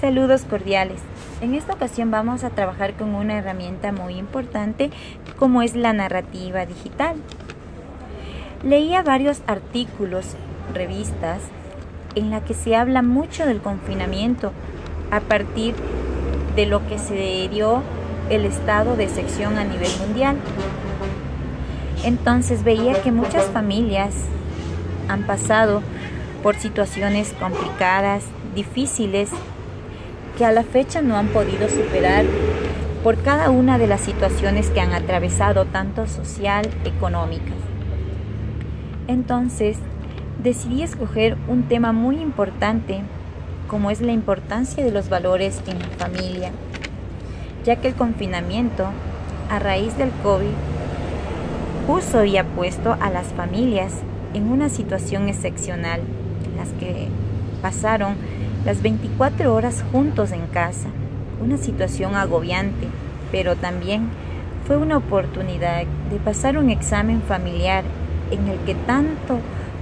Saludos cordiales. En esta ocasión vamos a trabajar con una herramienta muy importante como es la narrativa digital. Leía varios artículos, revistas, en la que se habla mucho del confinamiento a partir de lo que se dio el estado de sección a nivel mundial. Entonces veía que muchas familias han pasado por situaciones complicadas, difíciles, que a la fecha no han podido superar por cada una de las situaciones que han atravesado, tanto social, económicas. Entonces, decidí escoger un tema muy importante, como es la importancia de los valores en la familia, ya que el confinamiento, a raíz del COVID, puso y ha puesto a las familias en una situación excepcional, las que pasaron las 24 horas juntos en casa, una situación agobiante, pero también fue una oportunidad de pasar un examen familiar en el que tanto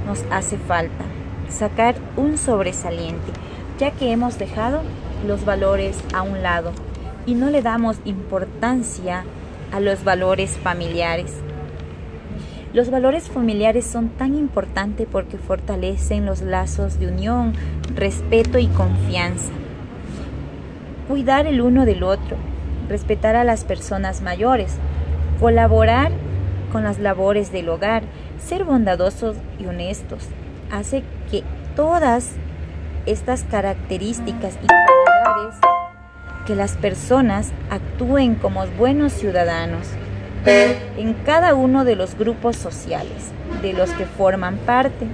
nos hace falta, sacar un sobresaliente, ya que hemos dejado los valores a un lado y no le damos importancia a los valores familiares. Los valores familiares son tan importantes porque fortalecen los lazos de unión, respeto y confianza. Cuidar el uno del otro, respetar a las personas mayores, colaborar con las labores del hogar, ser bondadosos y honestos, hace que todas estas características y cualidades que las personas actúen como buenos ciudadanos en cada uno de los grupos sociales de los que forman parte.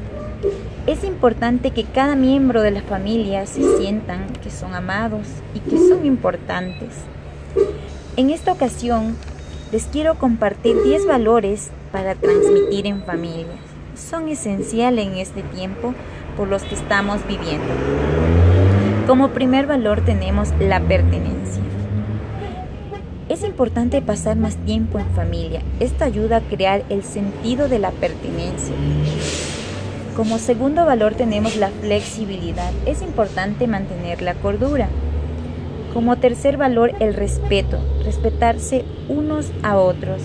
Es importante que cada miembro de la familia se sientan que son amados y que son importantes. En esta ocasión les quiero compartir 10 valores para transmitir en familia. Son esenciales en este tiempo por los que estamos viviendo. Como primer valor tenemos la pertenencia. Es importante pasar más tiempo en familia. Esto ayuda a crear el sentido de la pertenencia. Como segundo valor tenemos la flexibilidad. Es importante mantener la cordura. Como tercer valor el respeto, respetarse unos a otros.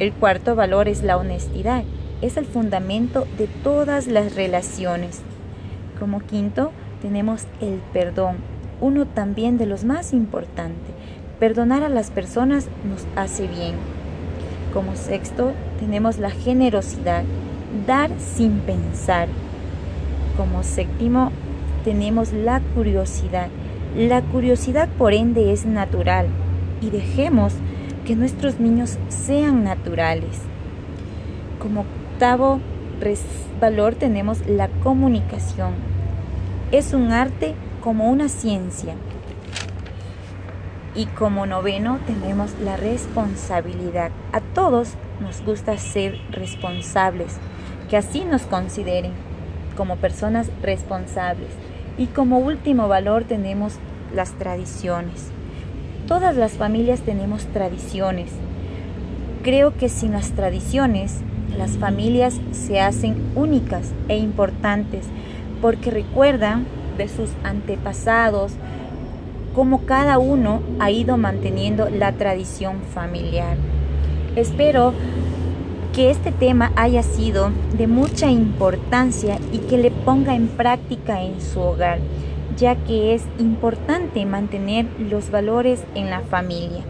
El cuarto valor es la honestidad. Es el fundamento de todas las relaciones. Como quinto tenemos el perdón, uno también de los más importantes. Perdonar a las personas nos hace bien. Como sexto, tenemos la generosidad, dar sin pensar. Como séptimo, tenemos la curiosidad. La curiosidad, por ende, es natural y dejemos que nuestros niños sean naturales. Como octavo valor tenemos la comunicación. Es un arte como una ciencia y como noveno tenemos la responsabilidad. A todos nos gusta ser responsables, que así nos consideren como personas responsables. Y como último valor tenemos las tradiciones. Todas las familias tenemos tradiciones. Creo que sin las tradiciones las familias se hacen únicas e importantes porque recuerdan de sus antepasados, cómo cada uno ha ido manteniendo la tradición familiar. Espero que este tema haya sido de mucha importancia y que le ponga en práctica en su hogar, ya que es importante mantener los valores en la familia.